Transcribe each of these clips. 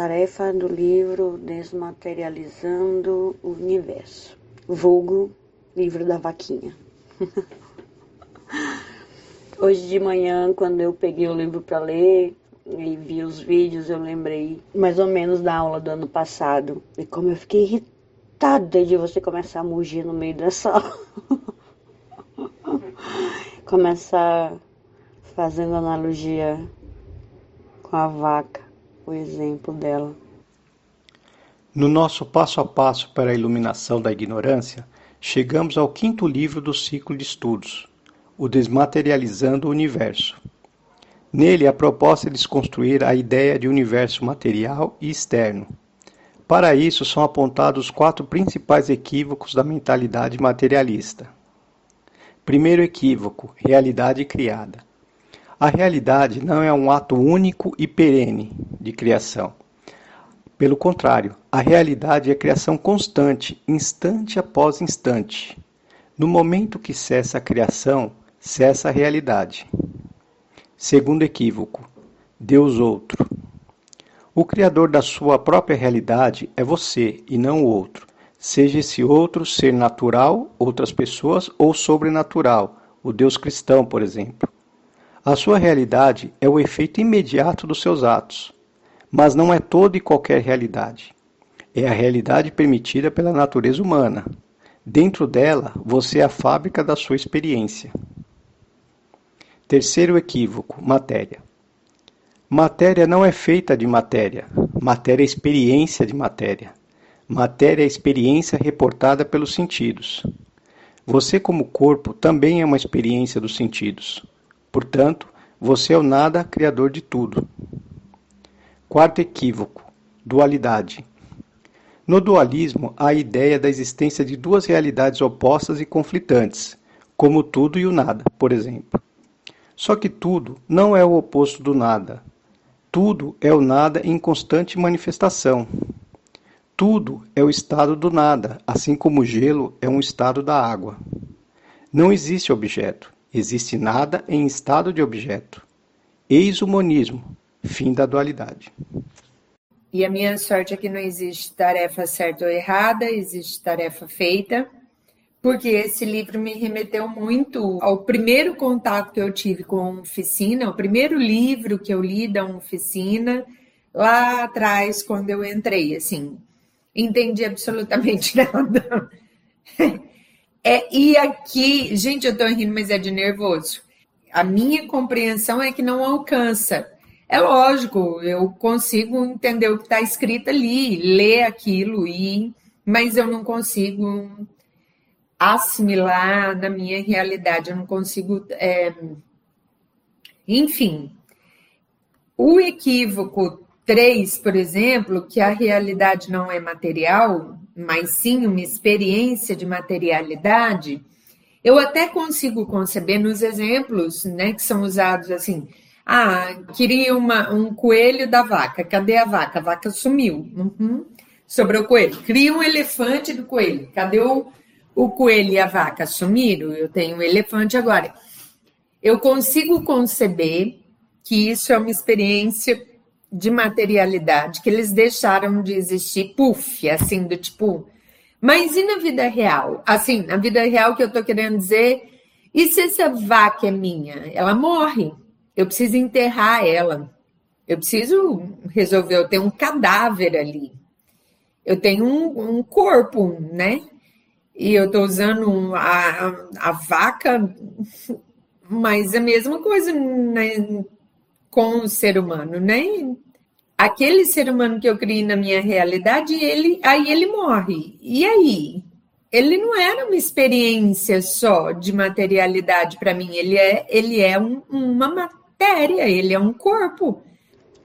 tarefa do livro Desmaterializando o Universo, vulgo livro da vaquinha. Hoje de manhã, quando eu peguei o livro para ler e vi os vídeos, eu lembrei mais ou menos da aula do ano passado e como eu fiquei irritada de você começar a mugir no meio da sala. Começar fazendo analogia com a vaca, o exemplo dela. No nosso passo a passo para a iluminação da ignorância, chegamos ao quinto livro do ciclo de estudos, o Desmaterializando o Universo. Nele, a proposta é desconstruir a ideia de universo material e externo. Para isso, são apontados os quatro principais equívocos da mentalidade materialista. Primeiro equívoco: realidade criada. A realidade não é um ato único e perene de criação. Pelo contrário, a realidade é criação constante, instante após instante. No momento que cessa a criação, cessa a realidade. Segundo equívoco: Deus outro. O criador da sua própria realidade é você e não o outro. Seja esse outro ser natural, outras pessoas ou sobrenatural, o Deus cristão, por exemplo. A sua realidade é o efeito imediato dos seus atos, mas não é toda e qualquer realidade. É a realidade permitida pela natureza humana. Dentro dela, você é a fábrica da sua experiência. Terceiro equívoco: matéria. Matéria não é feita de matéria. Matéria é experiência de matéria. Matéria é experiência reportada pelos sentidos. Você, como corpo, também é uma experiência dos sentidos. Portanto, você é o nada criador de tudo. Quarto equívoco: dualidade. No dualismo, há a ideia da existência de duas realidades opostas e conflitantes, como tudo e o nada, por exemplo. Só que tudo não é o oposto do nada. Tudo é o nada em constante manifestação. Tudo é o estado do nada, assim como o gelo é um estado da água. Não existe objeto, Existe nada em estado de objeto. Eis o monismo, fim da dualidade. E a minha sorte é que não existe tarefa certa ou errada, existe tarefa feita, porque esse livro me remeteu muito ao primeiro contato que eu tive com a oficina, o primeiro livro que eu li da oficina, lá atrás, quando eu entrei, assim, entendi absolutamente nada. É, e aqui, gente, eu tô rindo, mas é de nervoso. A minha compreensão é que não alcança. É lógico, eu consigo entender o que está escrito ali, ler aquilo, e, mas eu não consigo assimilar na minha realidade, eu não consigo. É... Enfim, o equívoco 3, por exemplo, que a realidade não é material, mas sim uma experiência de materialidade, eu até consigo conceber nos exemplos né, que são usados assim. Ah, queria uma, um coelho da vaca. Cadê a vaca? A vaca sumiu. Uhum. Sobre o coelho. Cria um elefante do coelho. Cadê o, o coelho e a vaca? Sumiram. Eu tenho um elefante agora. Eu consigo conceber que isso é uma experiência de materialidade, que eles deixaram de existir, puf, assim, do tipo. Mas e na vida real? Assim, na vida real que eu tô querendo dizer, e se essa vaca é minha? Ela morre. Eu preciso enterrar ela. Eu preciso resolver, eu tenho um cadáver ali. Eu tenho um, um corpo, né? E eu tô usando a, a vaca, mas é a mesma coisa, né? Com o ser humano, né? Aquele ser humano que eu criei na minha realidade, ele, aí ele morre. E aí? Ele não era uma experiência só de materialidade para mim, ele é, ele é um, uma matéria, ele é um corpo.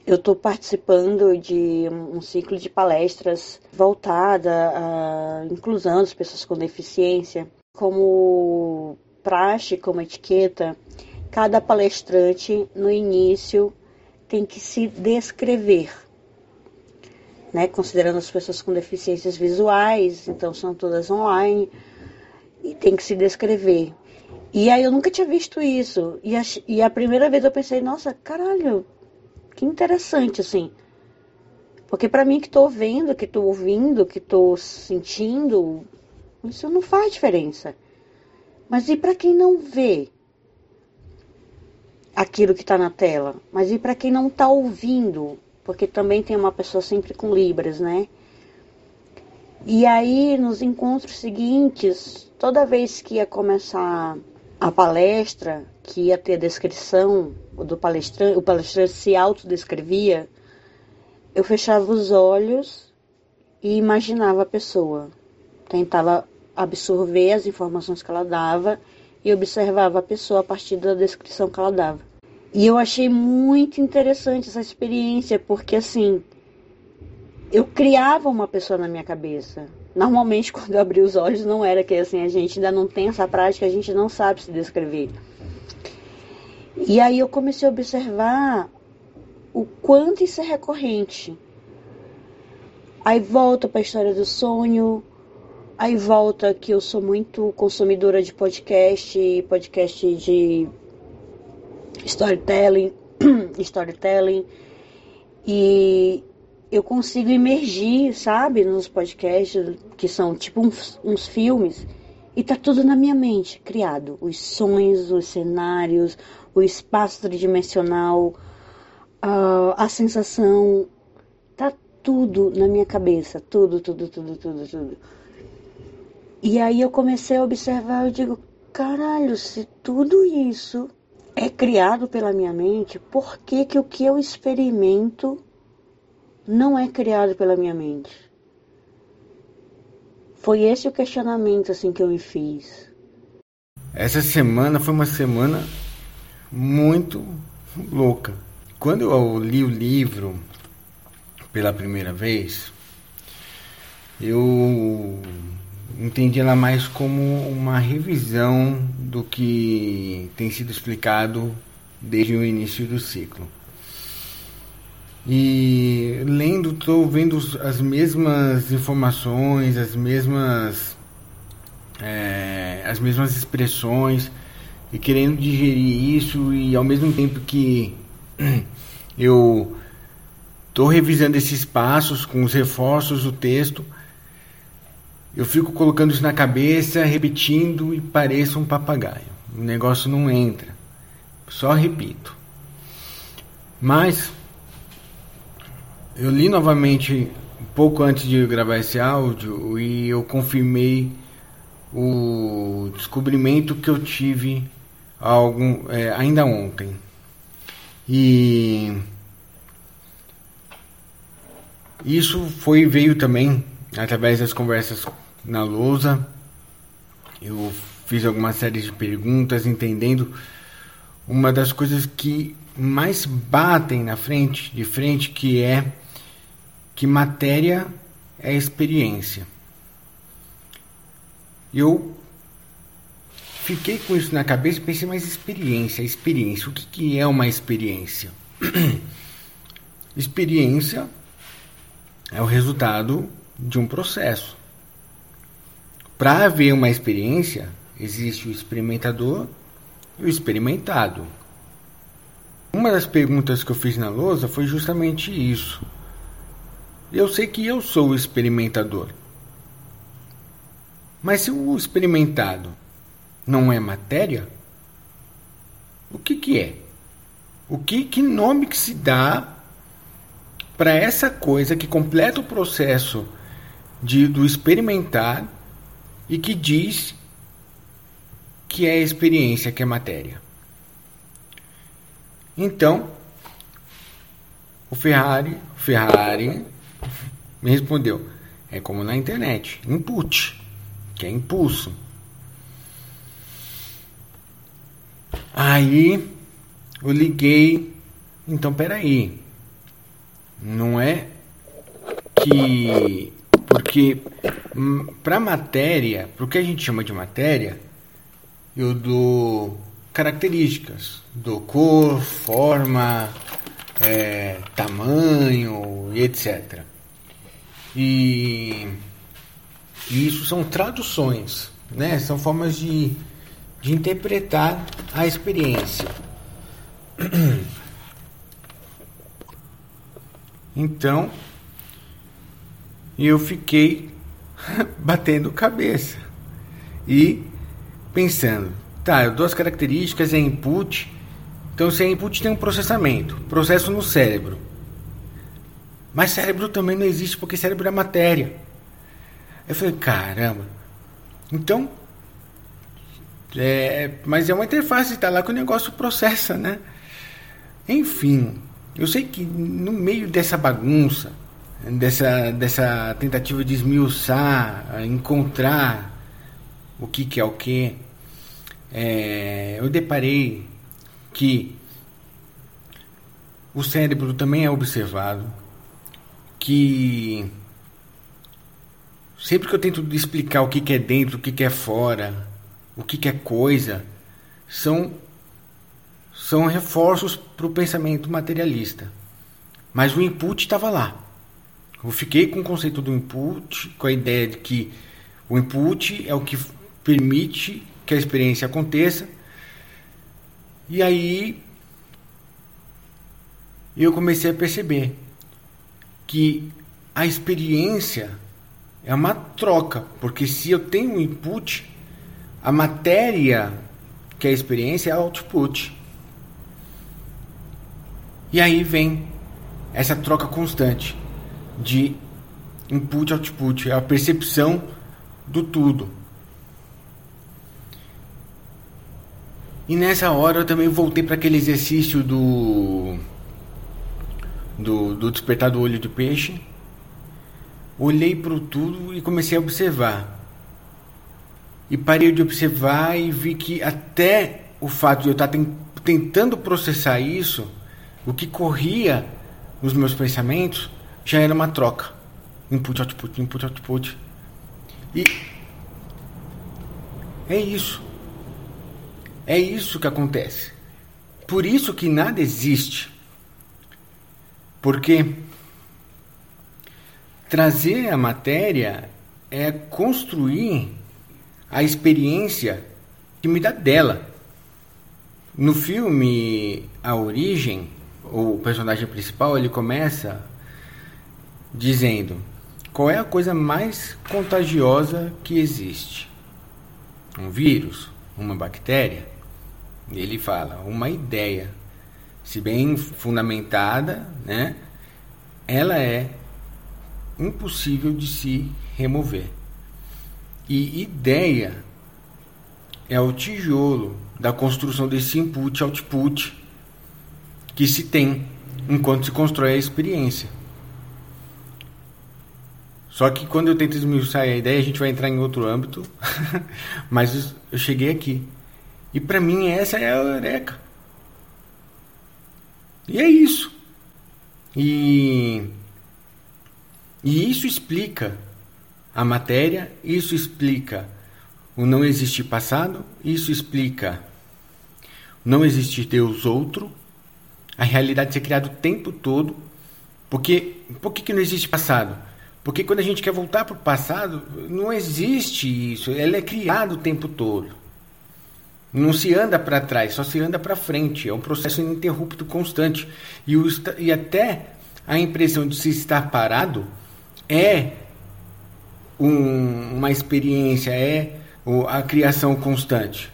Eu estou participando de um ciclo de palestras voltada à inclusão das pessoas com deficiência. Como praxe, como etiqueta, Cada palestrante, no início, tem que se descrever, né? considerando as pessoas com deficiências visuais, então são todas online, e tem que se descrever. E aí eu nunca tinha visto isso. E a, e a primeira vez eu pensei, nossa, caralho, que interessante, assim. Porque para mim que estou vendo, que estou ouvindo, que estou sentindo, isso não faz diferença. Mas e para quem não vê aquilo que está na tela? Mas e para quem não está ouvindo? Porque também tem uma pessoa sempre com libras, né? E aí, nos encontros seguintes, toda vez que ia começar a palestra, que ia ter a descrição do palestrante, o palestrante se autodescrevia, eu fechava os olhos e imaginava a pessoa. Tentava absorver as informações que ela dava e observava a pessoa a partir da descrição que ela dava. E eu achei muito interessante essa experiência, porque assim, eu criava uma pessoa na minha cabeça. Normalmente, quando eu abri os olhos, não era que assim, a gente ainda não tem essa prática, a gente não sabe se descrever. E aí eu comecei a observar o quanto isso é recorrente. Aí volta para a história do sonho, aí volta que eu sou muito consumidora de podcast, podcast de storytelling, storytelling, e eu consigo imergir, sabe, nos podcasts que são tipo uns, uns filmes, e tá tudo na minha mente, criado. Os sonhos, os cenários, o espaço tridimensional, a sensação, tá tudo na minha cabeça, tudo, tudo, tudo, tudo, tudo. E aí eu comecei a observar, eu digo, caralho, se tudo isso é criado pela minha mente, por que que o que eu experimento não é criado pela minha mente? Foi esse o questionamento assim que eu me fiz. Essa semana foi uma semana muito louca. Quando eu li o livro pela primeira vez, eu entendi ela mais como uma revisão do que tem sido explicado desde o início do ciclo. E lendo, estou vendo as mesmas informações, as mesmas, é, as mesmas expressões e querendo digerir isso e ao mesmo tempo que eu estou revisando esses passos com os reforços do texto, eu fico colocando isso na cabeça, repetindo e pareço um papagaio. O negócio não entra. Só repito. Mas eu li novamente um pouco antes de gravar esse áudio e eu confirmei o descobrimento que eu tive algum, é, ainda ontem. E isso foi veio também através das conversas na lousa. Eu fiz alguma série de perguntas entendendo uma das coisas que mais batem na frente, de frente, que é que matéria é experiência. Eu fiquei com isso na cabeça e pensei, mas experiência, experiência, o que, que é uma experiência? experiência é o resultado de um processo. Para haver uma experiência, existe o experimentador e o experimentado. Uma das perguntas que eu fiz na lousa foi justamente isso. Eu sei que eu sou o experimentador. Mas se o experimentado não é matéria, o que, que é? O que, que nome que se dá para essa coisa que completa o processo de, do experimentar e que diz que é experiência, que é matéria? Então, o Ferrari, Ferrari me respondeu: é como na internet, input, que é impulso. Aí eu liguei, então peraí, não é que porque hum, para matéria, para o que a gente chama de matéria, eu dou características, dou cor, forma, é, tamanho, etc. E, e isso são traduções, né? São formas de, de interpretar a experiência. Então, E eu fiquei batendo cabeça e pensando, tá, eu dou as características, é input. Então, se é input, tem um processamento, processo no cérebro. Mas cérebro também não existe porque cérebro é matéria. Eu falei, caramba. Então, é, mas é uma interface, está lá que o negócio processa, né? Enfim, eu sei que no meio dessa bagunça, dessa, dessa tentativa de esmiuçar, encontrar o que, que é o que, é, eu deparei que o cérebro também é observado, que sempre que eu tento explicar o que, que é dentro, o que, que é fora, o que, que é coisa, são, são reforços para o pensamento materialista. Mas o input estava lá. Eu fiquei com o conceito do input, com a ideia de que o input é o que permite que a experiência aconteça. E aí eu comecei a perceber que a experiência é uma troca, porque se eu tenho um input, a matéria, que é a experiência, é output. E aí vem essa troca constante de input output, é a percepção do tudo. E nessa hora eu também voltei para aquele exercício do, do do despertar do olho de peixe. Olhei para o tudo e comecei a observar. E parei de observar e vi que até o fato de eu estar tentando processar isso, o que corria nos meus pensamentos já era uma troca. Input, output, input, output. E é isso. É isso que acontece. Por isso que nada existe. Porque trazer a matéria é construir a experiência que me dá dela. No filme A Origem, o personagem principal ele começa dizendo: qual é a coisa mais contagiosa que existe? Um vírus? Uma bactéria? Ele fala: uma ideia, se bem fundamentada, né? Ela é impossível de se remover. E ideia é o tijolo da construção desse input-output que se tem enquanto se constrói a experiência. Só que quando eu tento esmiuçar a ideia, a gente vai entrar em outro âmbito, mas eu cheguei aqui. E para mim essa é a eureka. E é isso. E, e isso explica a matéria, isso explica o não existir passado, isso explica o não existir Deus outro, a realidade ser criada o tempo todo. Porque por que, que não existe passado? Porque quando a gente quer voltar para o passado, não existe isso, ela é criada o tempo todo. Não se anda para trás, só se anda para frente. É um processo ininterrupto constante. E, o, e até a impressão de se estar parado é um, uma experiência, é a criação constante,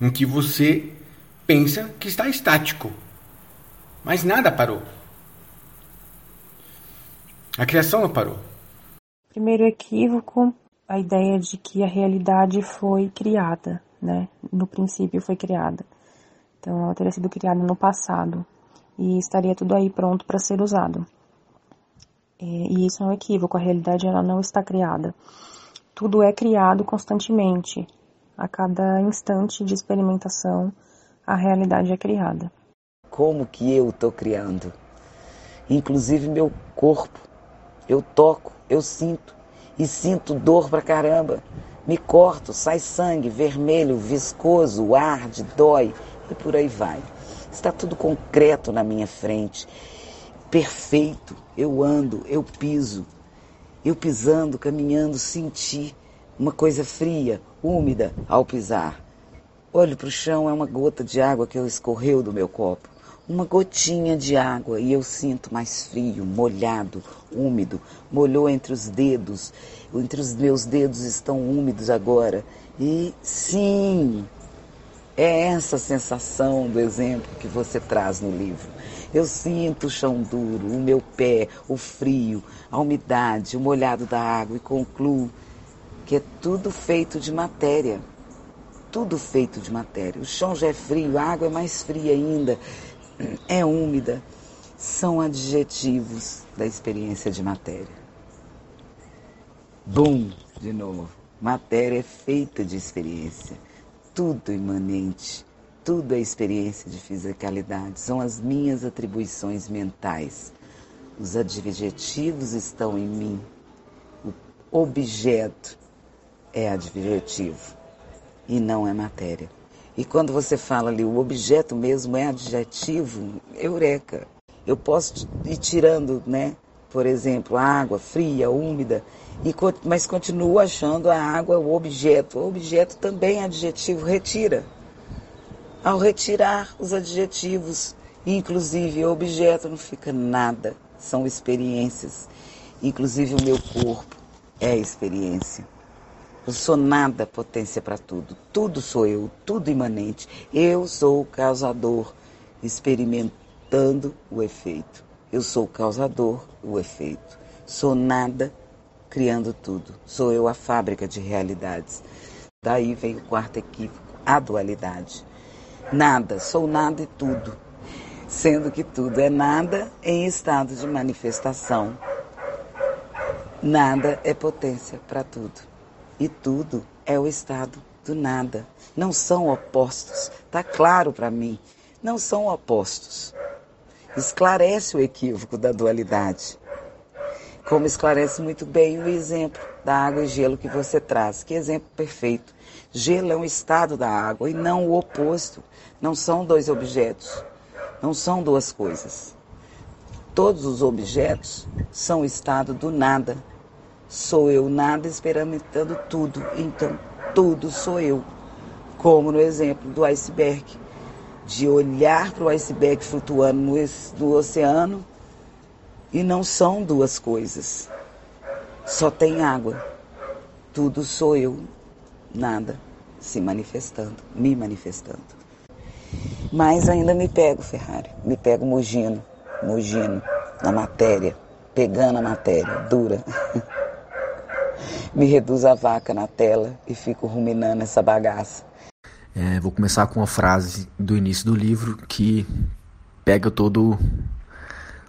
em que você pensa que está estático, mas nada parou. A criação não parou. Primeiro equívoco, a ideia de que a realidade foi criada, né? No princípio foi criada. Então ela teria sido criada no passado e estaria tudo aí pronto para ser usado. É, e isso é um equívoco, a realidade ela não está criada. Tudo é criado constantemente. A cada instante de experimentação, a realidade é criada. Como que eu estou criando? Inclusive meu corpo. Eu toco, eu sinto. E sinto dor pra caramba. Me corto, sai sangue vermelho, viscoso, arde, dói e por aí vai. Está tudo concreto na minha frente perfeito. Eu ando, eu piso. Eu pisando, caminhando, senti uma coisa fria, úmida ao pisar. Olho para o chão, é uma gota de água que escorreu do meu copo. Uma gotinha de água e eu sinto mais frio, molhado, úmido, molhou entre os dedos, entre os meus dedos estão úmidos agora. E sim, é essa sensação do exemplo que você traz no livro. Eu sinto o chão duro, o meu pé, o frio, a umidade, o molhado da água e concluo que é tudo feito de matéria. Tudo feito de matéria. O chão já é frio, a água é mais fria ainda é úmida, são adjetivos da experiência de matéria. Bum, de novo. Matéria é feita de experiência. Tudo imanente, tudo é experiência de fisicalidade. São as minhas atribuições mentais. Os adjetivos estão em mim. O objeto é adjetivo e não é matéria. E quando você fala ali, o objeto mesmo é adjetivo, eureka. Eu posso ir tirando, né? Por exemplo, água fria, úmida, e, mas continuo achando a água o objeto. O objeto também é adjetivo, retira. Ao retirar os adjetivos, inclusive o objeto, não fica nada, são experiências. Inclusive o meu corpo é experiência. Eu sou nada potência para tudo. Tudo sou eu, tudo imanente. Eu sou o causador, experimentando o efeito. Eu sou o causador, o efeito. Sou nada, criando tudo. Sou eu a fábrica de realidades. Daí vem o quarto equívoco, a dualidade. Nada, sou nada e tudo. Sendo que tudo é nada em estado de manifestação. Nada é potência para tudo e tudo é o estado do nada. Não são opostos. Está claro para mim. Não são opostos. Esclarece o equívoco da dualidade. Como esclarece muito bem o exemplo da água e gelo que você traz. Que exemplo perfeito. Gelo é um estado da água e não o oposto. Não são dois objetos. Não são duas coisas. Todos os objetos são o estado do nada, Sou eu nada experimentando tudo, então tudo sou eu. Como no exemplo do iceberg, de olhar para o iceberg flutuando no, no oceano e não são duas coisas. Só tem água. Tudo sou eu, nada se manifestando, me manifestando. Mas ainda me pego, Ferrari, me pego mugindo, mugindo na matéria, pegando a matéria dura. me reduz a vaca na tela e fico ruminando essa bagaça. É, vou começar com uma frase do início do livro que pega todo,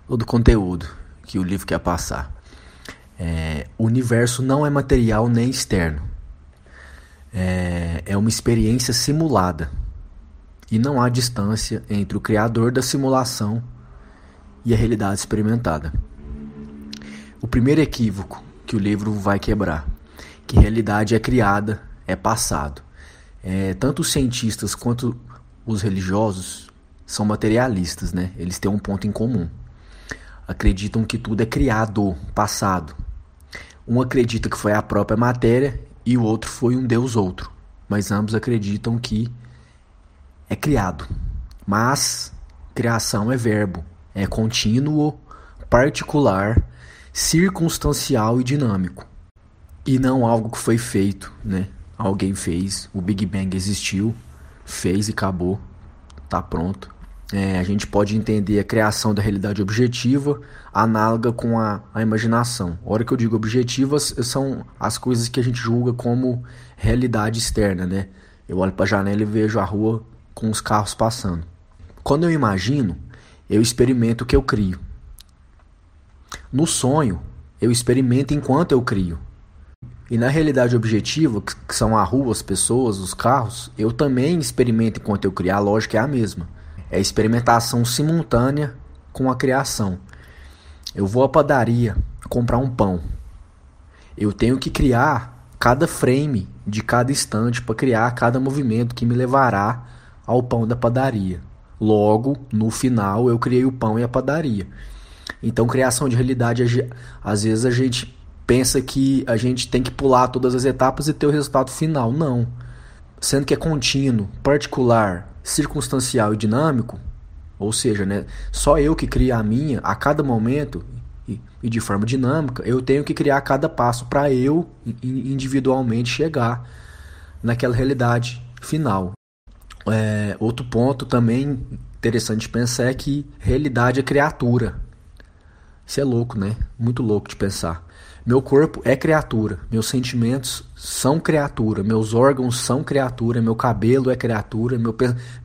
todo o conteúdo que o livro quer passar. É, o universo não é material nem externo. É, é uma experiência simulada. E não há distância entre o criador da simulação e a realidade experimentada. O primeiro equívoco que o livro vai quebrar. Que realidade é criada, é passado. É, tanto os cientistas quanto os religiosos são materialistas, né? Eles têm um ponto em comum. Acreditam que tudo é criado, passado. Um acredita que foi a própria matéria e o outro foi um deus outro. Mas ambos acreditam que é criado. Mas criação é verbo, é contínuo, particular circunstancial e dinâmico. E não algo que foi feito, né? Alguém fez, o Big Bang existiu, fez e acabou, tá pronto. É, a gente pode entender a criação da realidade objetiva análoga com a, a imaginação. A hora que eu digo objetivas, são as coisas que a gente julga como realidade externa, né? Eu olho para a janela e vejo a rua com os carros passando. Quando eu imagino, eu experimento o que eu crio. No sonho, eu experimento enquanto eu crio. E na realidade objetiva, que são a rua, as pessoas, os carros, eu também experimento enquanto eu crio. A lógica é a mesma. É a experimentação simultânea com a criação. Eu vou à padaria comprar um pão. Eu tenho que criar cada frame de cada instante para criar cada movimento que me levará ao pão da padaria. Logo, no final, eu criei o pão e a padaria. Então, criação de realidade, às vezes a gente pensa que a gente tem que pular todas as etapas e ter o resultado final. Não. Sendo que é contínuo, particular, circunstancial e dinâmico, Ou seja, né, só eu que crio a minha a cada momento e, e de forma dinâmica, eu tenho que criar cada passo para eu individualmente chegar naquela realidade final. É, outro ponto também interessante de pensar é que realidade é criatura. Isso é louco, né? Muito louco de pensar. Meu corpo é criatura, meus sentimentos são criatura, meus órgãos são criatura, meu cabelo é criatura, meu,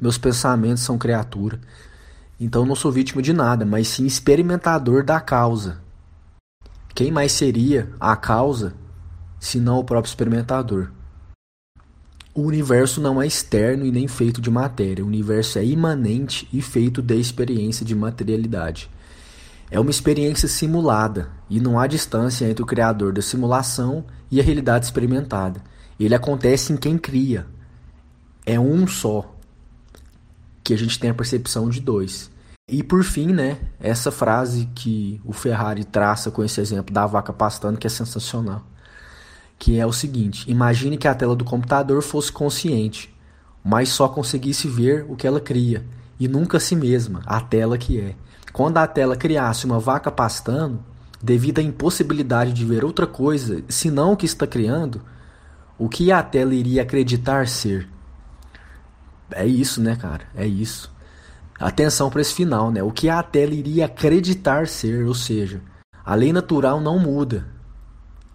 meus pensamentos são criatura. Então não sou vítima de nada, mas sim experimentador da causa. Quem mais seria a causa se não o próprio experimentador? O universo não é externo e nem feito de matéria. O universo é imanente e feito de experiência de materialidade. É uma experiência simulada e não há distância entre o criador da simulação e a realidade experimentada. Ele acontece em quem cria. É um só. Que a gente tem a percepção de dois. E por fim, né, essa frase que o Ferrari traça com esse exemplo da vaca pastando que é sensacional que é o seguinte: imagine que a tela do computador fosse consciente, mas só conseguisse ver o que ela cria e nunca a si mesma, a tela que é. Quando a tela criasse uma vaca pastando, devido à impossibilidade de ver outra coisa senão o que está criando, o que a tela iria acreditar ser? É isso, né, cara? É isso. Atenção para esse final, né? O que a tela iria acreditar ser, ou seja, a lei natural não muda,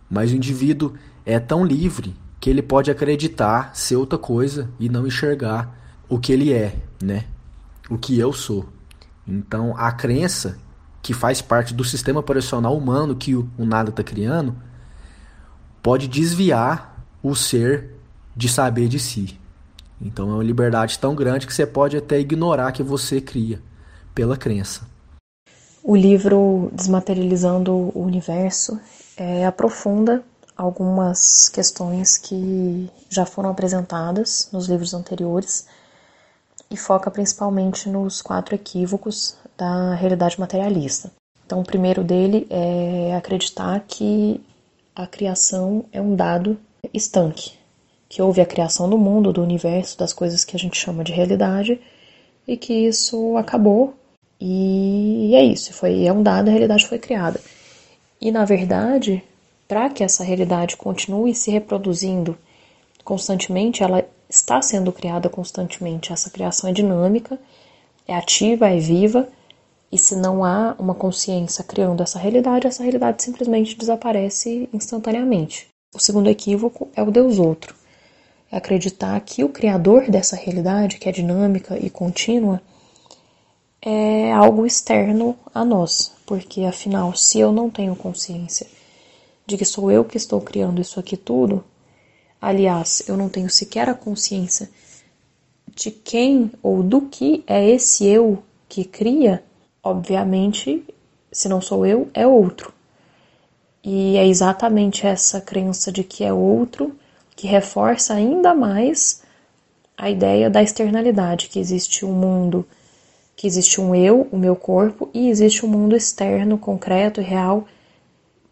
mas o indivíduo é tão livre que ele pode acreditar ser outra coisa e não enxergar o que ele é, né? O que eu sou. Então, a crença que faz parte do sistema operacional humano que o, nada está criando pode desviar o ser de saber de si. Então, é uma liberdade tão grande que você pode até ignorar que você cria pela crença. O livro Desmaterializando o Universo é, aprofunda algumas questões que já foram apresentadas nos livros anteriores e foca principalmente nos quatro equívocos da realidade materialista. Então, o primeiro dele é acreditar que a criação é um dado estanque, que houve a criação do mundo, do universo, das coisas que a gente chama de realidade e que isso acabou e é isso, foi é um dado, a realidade foi criada. E na verdade, para que essa realidade continue se reproduzindo constantemente, ela está sendo criada constantemente. Essa criação é dinâmica, é ativa, é viva, e se não há uma consciência criando essa realidade, essa realidade simplesmente desaparece instantaneamente. O segundo equívoco é o Deus outro. É acreditar que o criador dessa realidade, que é dinâmica e contínua, é algo externo a nós, porque afinal, se eu não tenho consciência de que sou eu que estou criando isso aqui tudo, aliás, eu não tenho sequer a consciência de quem ou do que é esse eu que cria, obviamente, se não sou eu, é outro. E é exatamente essa crença de que é outro que reforça ainda mais a ideia da externalidade, que existe um mundo, que existe um eu, o meu corpo, e existe um mundo externo, concreto e real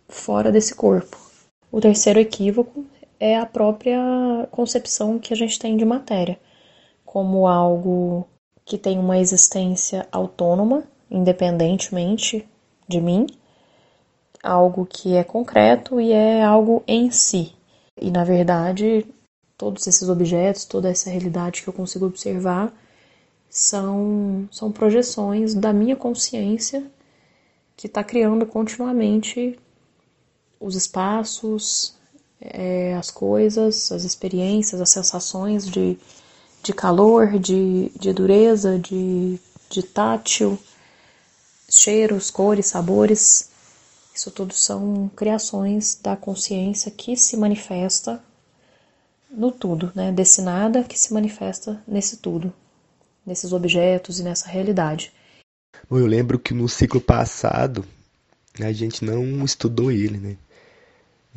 fora desse corpo. O terceiro equívoco é a própria concepção que a gente tem de matéria, como algo que tem uma existência autônoma, independentemente de mim, algo que é concreto e é algo em si. E na verdade, todos esses objetos, toda essa realidade que eu consigo observar são, são projeções da minha consciência que está criando continuamente os espaços, é, as coisas, as experiências, as sensações de, de calor, de, de dureza, de, de tátil, cheiros, cores, sabores. Isso tudo são criações da consciência que se manifesta no tudo, né? Desse nada que se manifesta nesse tudo, nesses objetos e nessa realidade. Eu lembro que no ciclo passado a gente não estudou ele, né?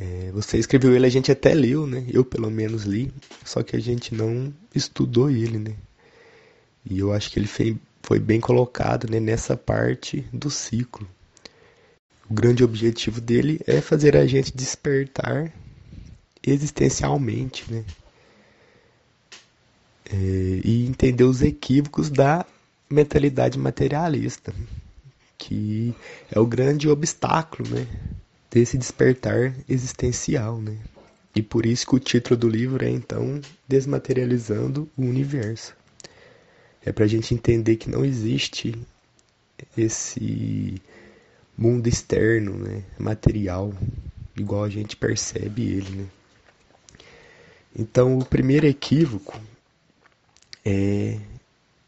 É, você escreveu ele, a gente até leu, né? Eu pelo menos li, só que a gente não estudou ele, né? E eu acho que ele foi, bem colocado né, nessa parte do ciclo. O grande objetivo dele é fazer a gente despertar existencialmente, né? É, e entender os equívocos da mentalidade materialista, que é o grande obstáculo, né, desse despertar existencial, né? E por isso que o título do livro é então Desmaterializando o Universo. É para a gente entender que não existe esse mundo externo, né, material, igual a gente percebe ele, né? Então, o primeiro equívoco é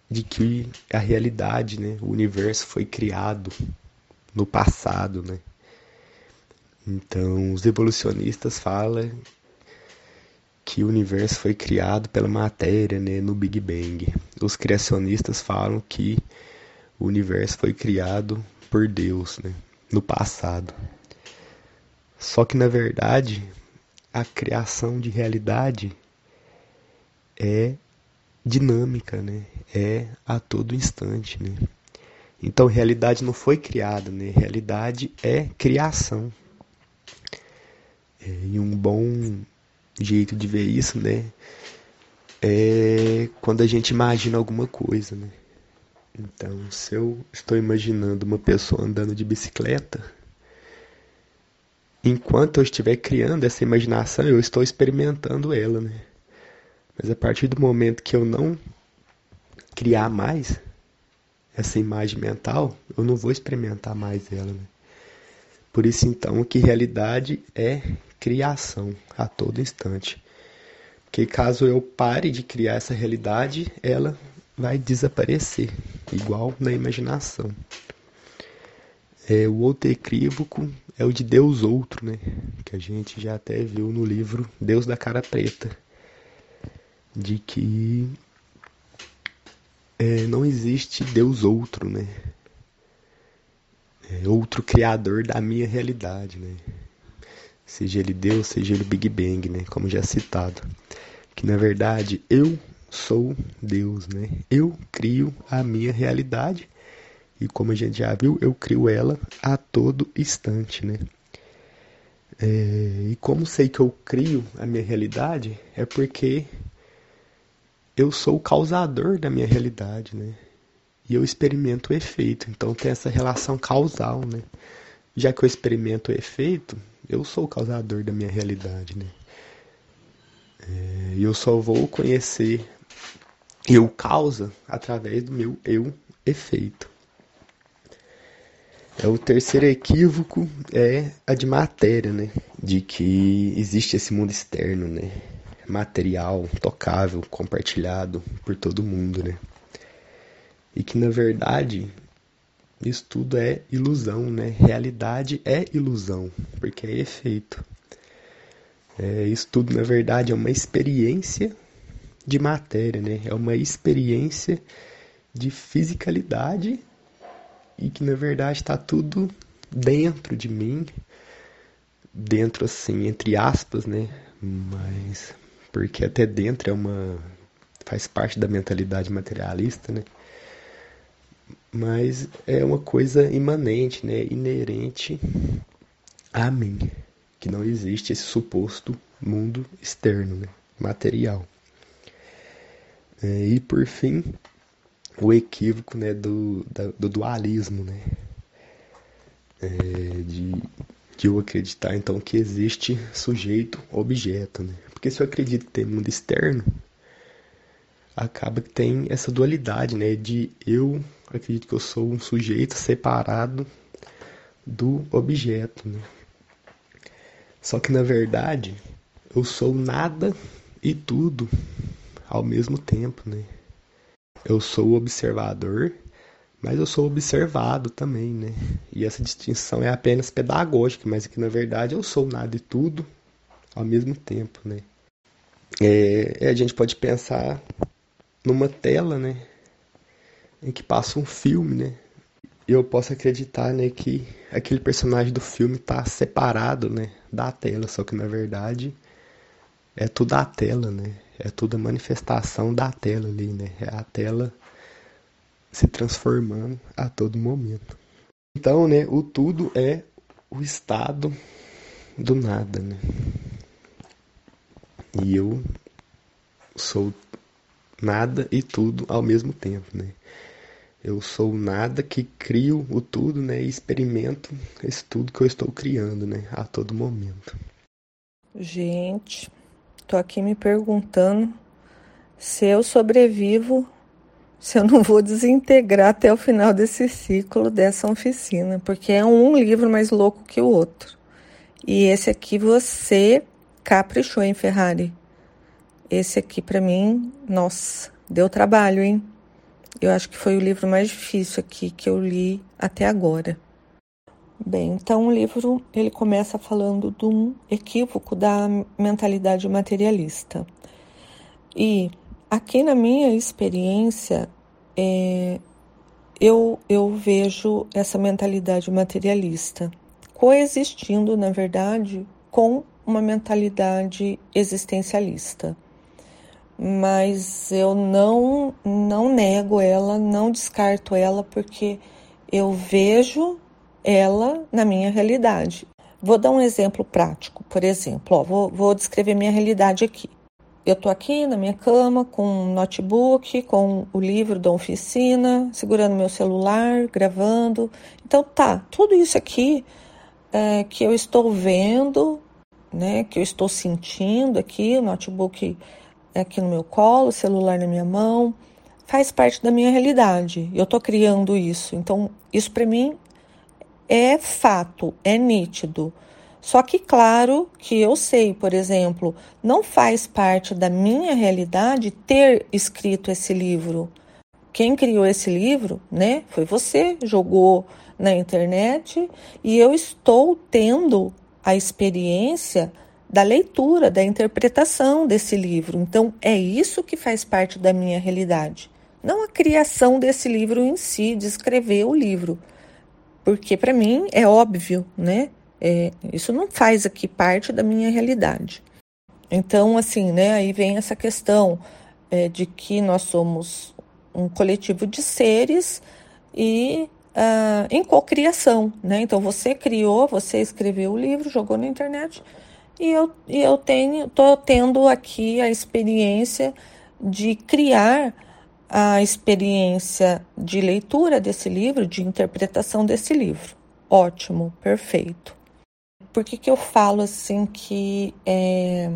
de que a realidade, né, o universo foi criado no passado, né? Então, os evolucionistas falam que o universo foi criado pela matéria, né, no Big Bang. Os criacionistas falam que o universo foi criado por Deus, né, no passado. Só que na verdade, a criação de realidade é dinâmica, né? É a todo instante, né? Então, realidade não foi criada, né? Realidade é criação. É, e um bom jeito de ver isso, né? É quando a gente imagina alguma coisa, né? Então, se eu estou imaginando uma pessoa andando de bicicleta, enquanto eu estiver criando essa imaginação, eu estou experimentando ela, né? Mas a partir do momento que eu não criar mais essa imagem mental, eu não vou experimentar mais ela, né? Por isso, então, que realidade é criação a todo instante. Porque caso eu pare de criar essa realidade, ela vai desaparecer, igual na imaginação. É, o outro equívoco é o de Deus outro, né? Que a gente já até viu no livro Deus da Cara Preta. De que é, não existe Deus outro, né? É outro criador da minha realidade, né? Seja ele Deus, seja ele Big Bang, né? Como já citado. Que na verdade eu sou Deus, né? Eu crio a minha realidade e como a gente já viu, eu crio ela a todo instante, né? É, e como sei que eu crio a minha realidade, é porque eu sou o causador da minha realidade, né? E eu experimento o efeito, então tem essa relação causal, né? Já que eu experimento o efeito, eu sou o causador da minha realidade, né? É, e eu só vou conhecer eu causa através do meu eu efeito. É, o terceiro equívoco é a de matéria, né? De que existe esse mundo externo, né? Material, tocável, compartilhado por todo mundo, né? E que na verdade isso tudo é ilusão, né? Realidade é ilusão, porque é efeito. É, isso tudo na verdade é uma experiência de matéria, né? É uma experiência de fisicalidade e que na verdade está tudo dentro de mim, dentro assim, entre aspas, né? Mas porque até dentro é uma faz parte da mentalidade materialista, né? Mas é uma coisa imanente, né? Inerente a mim, que não existe esse suposto mundo externo, né? material. É, e por fim, o equívoco né, do, da, do dualismo, né? É, de, de eu acreditar então que existe sujeito objeto, né? Porque se eu acredito que tem mundo externo, acaba que tem essa dualidade, né? De eu acredito que eu sou um sujeito separado do objeto, né? Só que na verdade eu sou nada e tudo ao mesmo tempo, né? eu sou observador, mas eu sou observado também, né? E essa distinção é apenas pedagógica, mas que na verdade eu sou nada e tudo ao mesmo tempo, né? É, a gente pode pensar numa tela, né? Em que passa um filme, né? E eu posso acreditar, né, que aquele personagem do filme está separado, né, da tela, só que na verdade é tudo a tela, né? É tudo a manifestação da tela ali, né? É a tela se transformando a todo momento. Então, né, o tudo é o estado do nada, né? E eu sou nada e tudo ao mesmo tempo, né? Eu sou nada que crio o tudo, né? E experimento esse tudo que eu estou criando, né? A todo momento. Gente, tô aqui me perguntando se eu sobrevivo, se eu não vou desintegrar até o final desse ciclo, dessa oficina, porque é um livro mais louco que o outro. E esse aqui você caprichou, hein, Ferrari? Esse aqui para mim, nossa, deu trabalho, hein? Eu acho que foi o livro mais difícil aqui que eu li até agora. Bem, então o livro ele começa falando de um equívoco da mentalidade materialista. E aqui na minha experiência, é, eu, eu vejo essa mentalidade materialista coexistindo, na verdade, com uma mentalidade existencialista. Mas eu não, não nego ela, não descarto ela, porque eu vejo ela na minha realidade. Vou dar um exemplo prático, por exemplo, ó, vou, vou descrever minha realidade aqui. Eu estou aqui na minha cama com um notebook, com o livro da oficina, segurando meu celular, gravando. Então tá, tudo isso aqui é, que eu estou vendo, né, que eu estou sentindo aqui, o notebook aqui no meu colo, celular na minha mão, faz parte da minha realidade. Eu estou criando isso. Então, isso para mim é fato, é nítido. Só que, claro, que eu sei, por exemplo, não faz parte da minha realidade ter escrito esse livro. Quem criou esse livro, né, foi você, jogou na internet e eu estou tendo a experiência da leitura, da interpretação desse livro. Então, é isso que faz parte da minha realidade. Não a criação desse livro em si, de escrever o livro porque para mim é óbvio, né? É, isso não faz aqui parte da minha realidade. Então, assim, né? Aí vem essa questão é, de que nós somos um coletivo de seres e uh, em cocriação, né? Então, você criou, você escreveu o livro, jogou na internet e eu, e eu tenho, tô tendo aqui a experiência de criar a experiência de leitura desse livro, de interpretação desse livro. Ótimo, perfeito. Por que, que eu falo assim que é,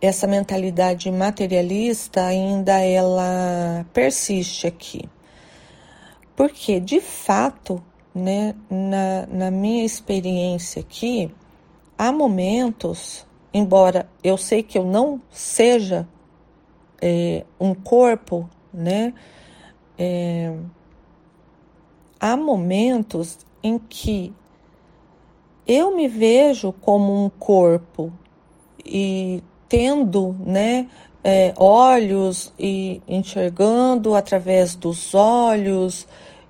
essa mentalidade materialista ainda ela persiste aqui? Porque, de fato, né, na, na minha experiência aqui, há momentos, embora eu sei que eu não seja é, um corpo né? É, há momentos em que eu me vejo como um corpo e tendo, né, é, olhos e enxergando através dos olhos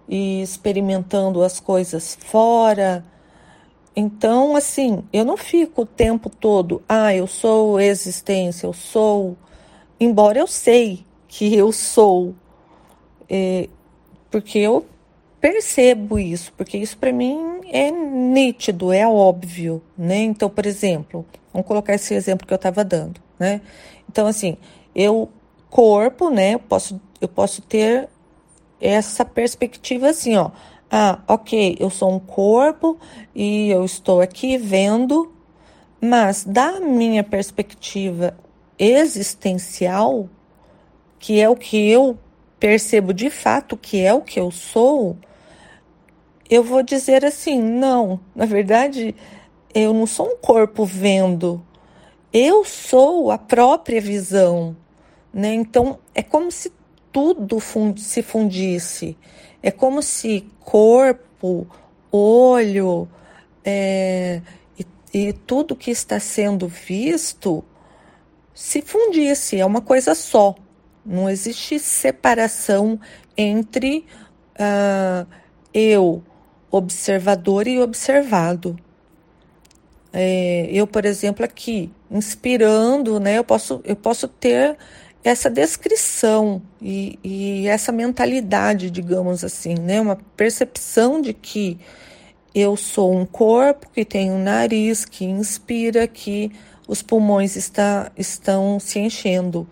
e experimentando as coisas fora. Então, assim, eu não fico o tempo todo, ah, eu sou existência, eu sou, embora eu sei que eu sou, é, porque eu percebo isso, porque isso para mim é nítido, é óbvio, né? Então, por exemplo, vamos colocar esse exemplo que eu estava dando, né? Então, assim, eu corpo, né? Eu posso, eu posso ter essa perspectiva assim, ó. Ah, ok, eu sou um corpo e eu estou aqui vendo, mas da minha perspectiva existencial, que é o que eu percebo de fato que é o que eu sou, eu vou dizer assim: não, na verdade, eu não sou um corpo vendo, eu sou a própria visão. Né? Então, é como se tudo se fundisse, é como se corpo, olho é, e, e tudo que está sendo visto se fundisse, é uma coisa só. Não existe separação entre uh, eu, observador e observado. É, eu, por exemplo, aqui, inspirando, né, eu, posso, eu posso ter essa descrição e, e essa mentalidade, digamos assim, né, uma percepção de que eu sou um corpo que tem um nariz, que inspira, que os pulmões está, estão se enchendo.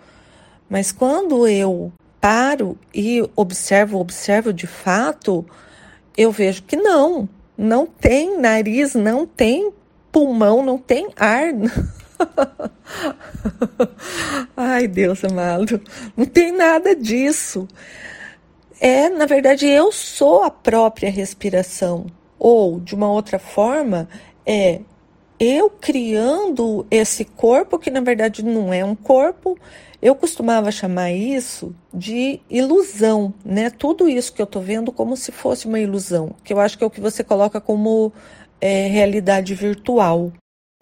Mas quando eu paro e observo, observo de fato, eu vejo que não, não tem nariz, não tem pulmão, não tem ar. Ai, Deus amado, não tem nada disso. É, na verdade, eu sou a própria respiração. Ou, de uma outra forma, é eu criando esse corpo que na verdade não é um corpo. Eu costumava chamar isso de ilusão, né? Tudo isso que eu estou vendo como se fosse uma ilusão, que eu acho que é o que você coloca como é, realidade virtual.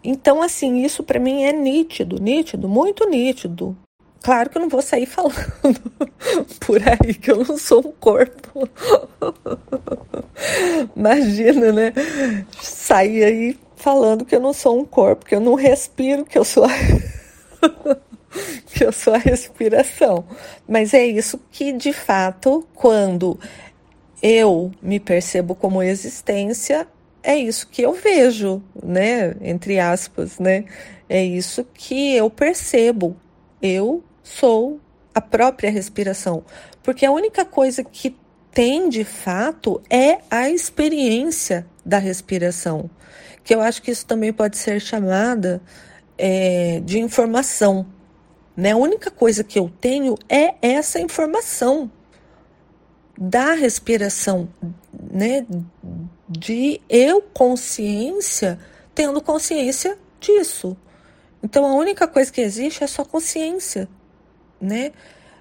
Então, assim, isso para mim é nítido, nítido, muito nítido. Claro que eu não vou sair falando por aí que eu não sou um corpo. Imagina, né? Sair aí falando que eu não sou um corpo, que eu não respiro, que eu sou a... que eu sou a respiração. Mas é isso que, de fato, quando eu me percebo como existência, é isso que eu vejo, né? Entre aspas, né? É isso que eu percebo. Eu sou a própria respiração. Porque a única coisa que tem de fato é a experiência da respiração. Que eu acho que isso também pode ser chamada é, de informação. Né? A única coisa que eu tenho é essa informação da respiração, né? De eu consciência tendo consciência disso. Então a única coisa que existe é só consciência né?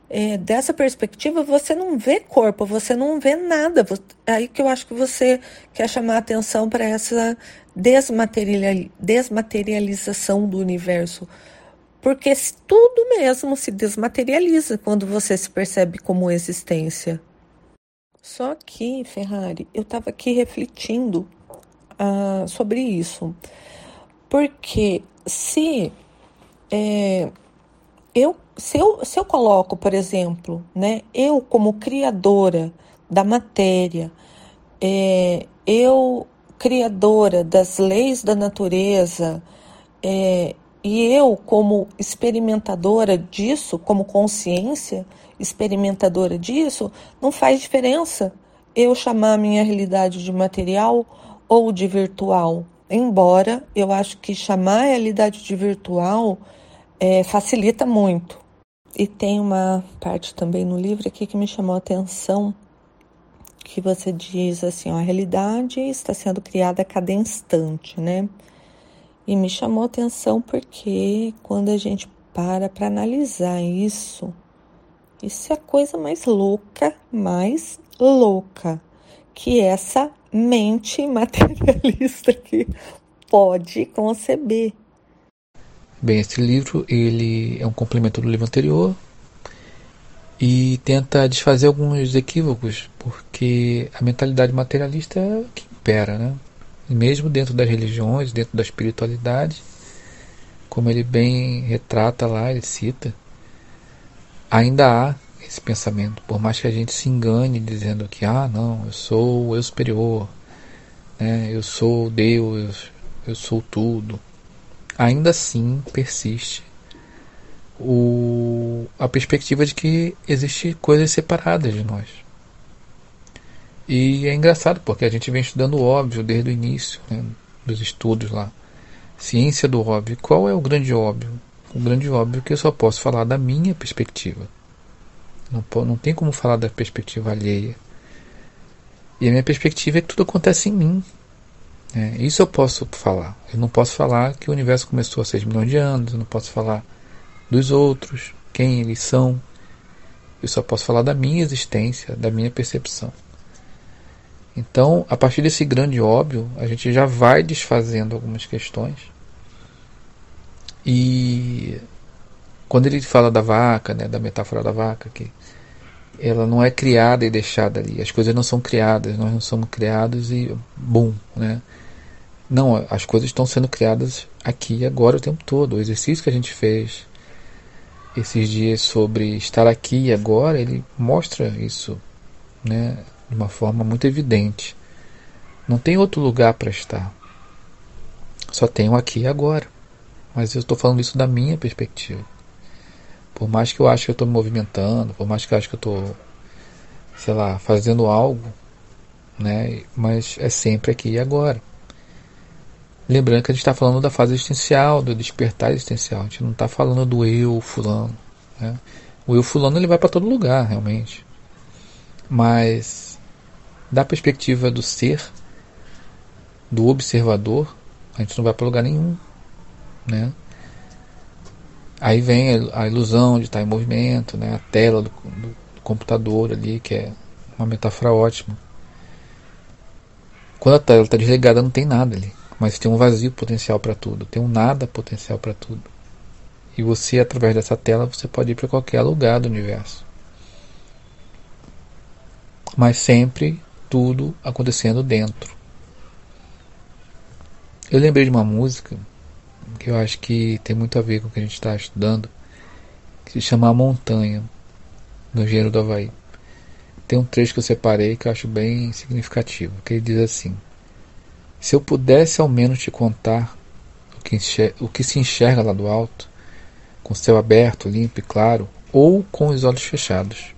É, dessa perspectiva, você não vê corpo, você não vê nada. É aí que eu acho que você quer chamar atenção para essa desmaterialização do universo. Porque tudo mesmo se desmaterializa quando você se percebe como existência. Só que, Ferrari, eu estava aqui refletindo ah, sobre isso. Porque se é, eu se eu, se eu coloco, por exemplo, né, eu como criadora da matéria, é, eu criadora das leis da natureza, é, e eu como experimentadora disso, como consciência experimentadora disso, não faz diferença eu chamar a minha realidade de material ou de virtual. Embora eu acho que chamar a realidade de virtual é, facilita muito. E tem uma parte também no livro aqui que me chamou a atenção, que você diz assim, ó, a realidade está sendo criada a cada instante, né? E me chamou atenção porque quando a gente para para analisar isso, isso é a coisa mais louca, mais louca que essa mente materialista que pode conceber. Bem, esse livro ele é um complemento do livro anterior e tenta desfazer alguns equívocos, porque a mentalidade materialista é que impera, né? E mesmo dentro das religiões, dentro da espiritualidade, como ele bem retrata lá, ele cita, ainda há esse pensamento, por mais que a gente se engane dizendo que ah, não, eu sou o eu superior, né? Eu sou Deus, eu sou tudo ainda assim persiste o, a perspectiva de que existe coisas separadas de nós. E é engraçado porque a gente vem estudando o óbvio desde o início né, dos estudos lá. Ciência do óbvio. Qual é o grande óbvio? O grande óbvio é que eu só posso falar da minha perspectiva. Não, não tem como falar da perspectiva alheia. E a minha perspectiva é que tudo acontece em mim. É, isso eu posso falar. Eu não posso falar que o universo começou há 6 milhões de anos, eu não posso falar dos outros, quem eles são. Eu só posso falar da minha existência, da minha percepção. Então, a partir desse grande óbvio, a gente já vai desfazendo algumas questões. E quando ele fala da vaca, né, da metáfora da vaca, que ela não é criada e deixada ali. As coisas não são criadas, nós não somos criados e bum, né? Não, as coisas estão sendo criadas aqui e agora o tempo todo. O exercício que a gente fez esses dias sobre estar aqui e agora, ele mostra isso, né, de uma forma muito evidente. Não tem outro lugar para estar. Só tenho aqui e agora. Mas eu estou falando isso da minha perspectiva. Por mais que eu ache que eu estou me movimentando, por mais que eu ache que eu estou, sei lá, fazendo algo, né? Mas é sempre aqui e agora. Lembrando que a gente está falando da fase existencial, do despertar existencial. A gente não está falando do eu fulano. Né? O eu fulano ele vai para todo lugar, realmente. Mas da perspectiva do ser, do observador, a gente não vai para lugar nenhum, né? Aí vem a ilusão de estar em movimento, né? A tela do, do computador ali, que é uma metáfora ótima. Quando a tela está desligada, não tem nada ali, mas tem um vazio potencial para tudo, tem um nada potencial para tudo. E você, através dessa tela, você pode ir para qualquer lugar do universo. Mas sempre tudo acontecendo dentro. Eu lembrei de uma música que eu acho que tem muito a ver com o que a gente está estudando, que se chama A Montanha, no gênero do Havaí. Tem um trecho que eu separei que eu acho bem significativo, que ele diz assim: Se eu pudesse ao menos te contar o que, o que se enxerga lá do alto, com o céu aberto, limpo e claro, ou com os olhos fechados.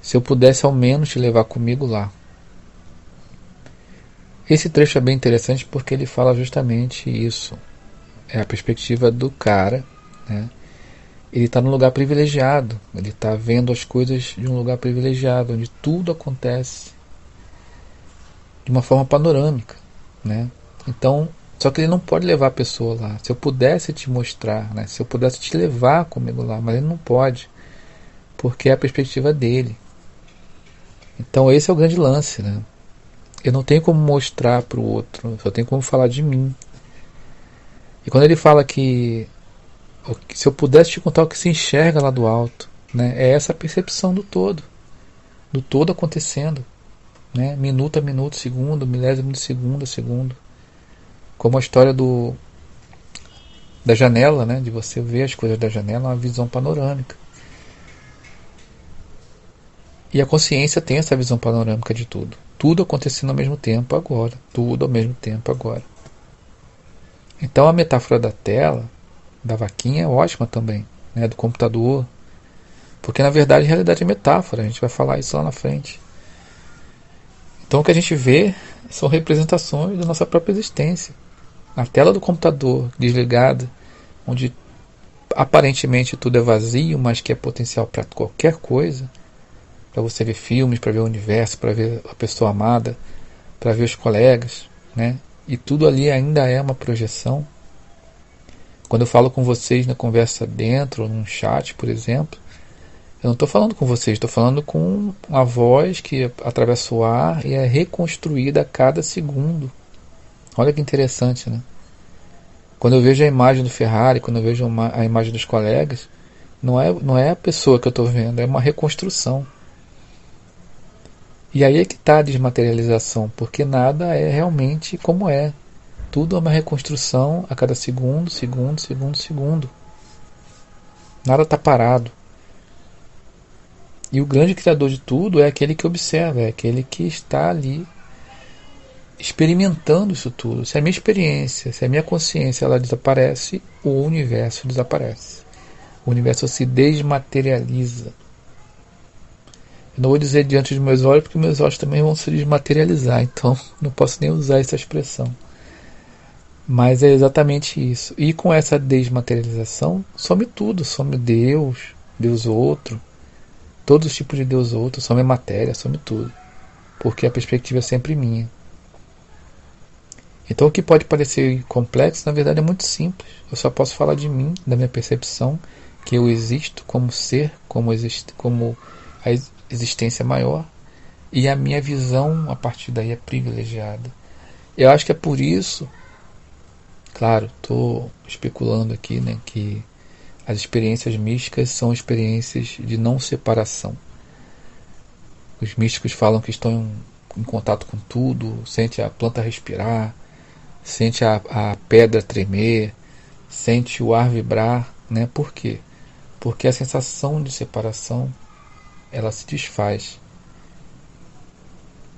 Se eu pudesse ao menos te levar comigo lá, esse trecho é bem interessante porque ele fala justamente isso. É a perspectiva do cara, né? Ele está num lugar privilegiado, ele está vendo as coisas de um lugar privilegiado, onde tudo acontece de uma forma panorâmica, né? Então, só que ele não pode levar a pessoa lá. Se eu pudesse te mostrar, né? Se eu pudesse te levar comigo lá, mas ele não pode, porque é a perspectiva dele. Então esse é o grande lance, né? Eu não tenho como mostrar para o outro, só tenho como falar de mim. E quando ele fala que se eu pudesse te contar o que se enxerga lá do alto, né, é essa percepção do todo, do todo acontecendo, né, minuto a minuto, segundo, milésimo de segundo a segundo, como a história do da janela, né, de você ver as coisas da janela, uma visão panorâmica. E a consciência tem essa visão panorâmica de tudo. Tudo acontecendo ao mesmo tempo agora. Tudo ao mesmo tempo agora. Então a metáfora da tela, da vaquinha, é ótima também, né, do computador. Porque na verdade a realidade é metáfora, a gente vai falar isso lá na frente. Então o que a gente vê são representações da nossa própria existência. A tela do computador desligada, onde aparentemente tudo é vazio, mas que é potencial para qualquer coisa para você ver filmes, para ver o universo, para ver a pessoa amada, para ver os colegas, né? E tudo ali ainda é uma projeção. Quando eu falo com vocês na conversa dentro, num chat, por exemplo, eu não estou falando com vocês, estou falando com uma voz que atravessa o ar e é reconstruída a cada segundo. Olha que interessante, né? Quando eu vejo a imagem do Ferrari, quando eu vejo a imagem dos colegas, não é, não é a pessoa que eu estou vendo, é uma reconstrução. E aí é que está a desmaterialização, porque nada é realmente como é. Tudo é uma reconstrução a cada segundo, segundo, segundo, segundo. Nada está parado. E o grande criador de tudo é aquele que observa, é aquele que está ali experimentando isso tudo. Se a minha experiência, se a minha consciência ela desaparece, o universo desaparece. O universo se desmaterializa. Não vou dizer diante dos meus olhos, porque meus olhos também vão se desmaterializar, então não posso nem usar essa expressão. Mas é exatamente isso. E com essa desmaterialização, some tudo: some Deus, Deus outro, todos os tipos de Deus outro, some matéria, some tudo. Porque a perspectiva é sempre minha. Então o que pode parecer complexo, na verdade é muito simples. Eu só posso falar de mim, da minha percepção, que eu existo como ser, como, existe, como a existência maior e a minha visão a partir daí é privilegiada. Eu acho que é por isso, claro, estou especulando aqui, né, que as experiências místicas são experiências de não separação. Os místicos falam que estão em, em contato com tudo, sente a planta respirar, sente a, a pedra tremer, sente o ar vibrar, né? Por quê? Porque a sensação de separação ela se desfaz.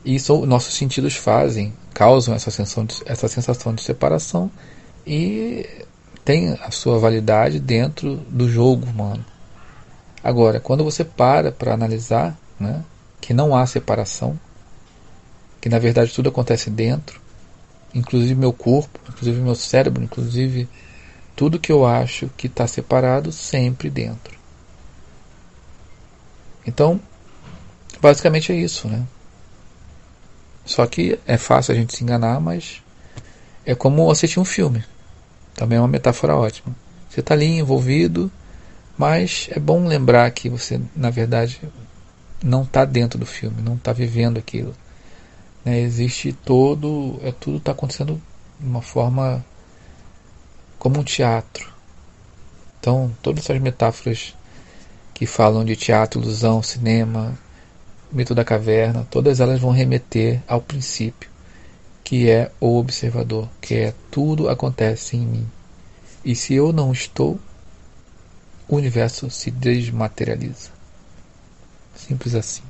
E isso nossos sentidos fazem, causam essa sensação de, essa sensação de separação e tem a sua validade dentro do jogo humano. Agora, quando você para para analisar, né, que não há separação, que na verdade tudo acontece dentro, inclusive meu corpo, inclusive meu cérebro, inclusive tudo que eu acho que está separado sempre dentro. Então, basicamente é isso, né? Só que é fácil a gente se enganar, mas é como assistir um filme. Também é uma metáfora ótima. Você está ali envolvido, mas é bom lembrar que você, na verdade, não está dentro do filme, não está vivendo aquilo. Né? Existe todo, é tudo está acontecendo de uma forma como um teatro. Então, todas essas metáforas que falam de teatro, ilusão, cinema, mito da caverna, todas elas vão remeter ao princípio, que é o observador, que é tudo acontece em mim. E se eu não estou, o universo se desmaterializa. Simples assim.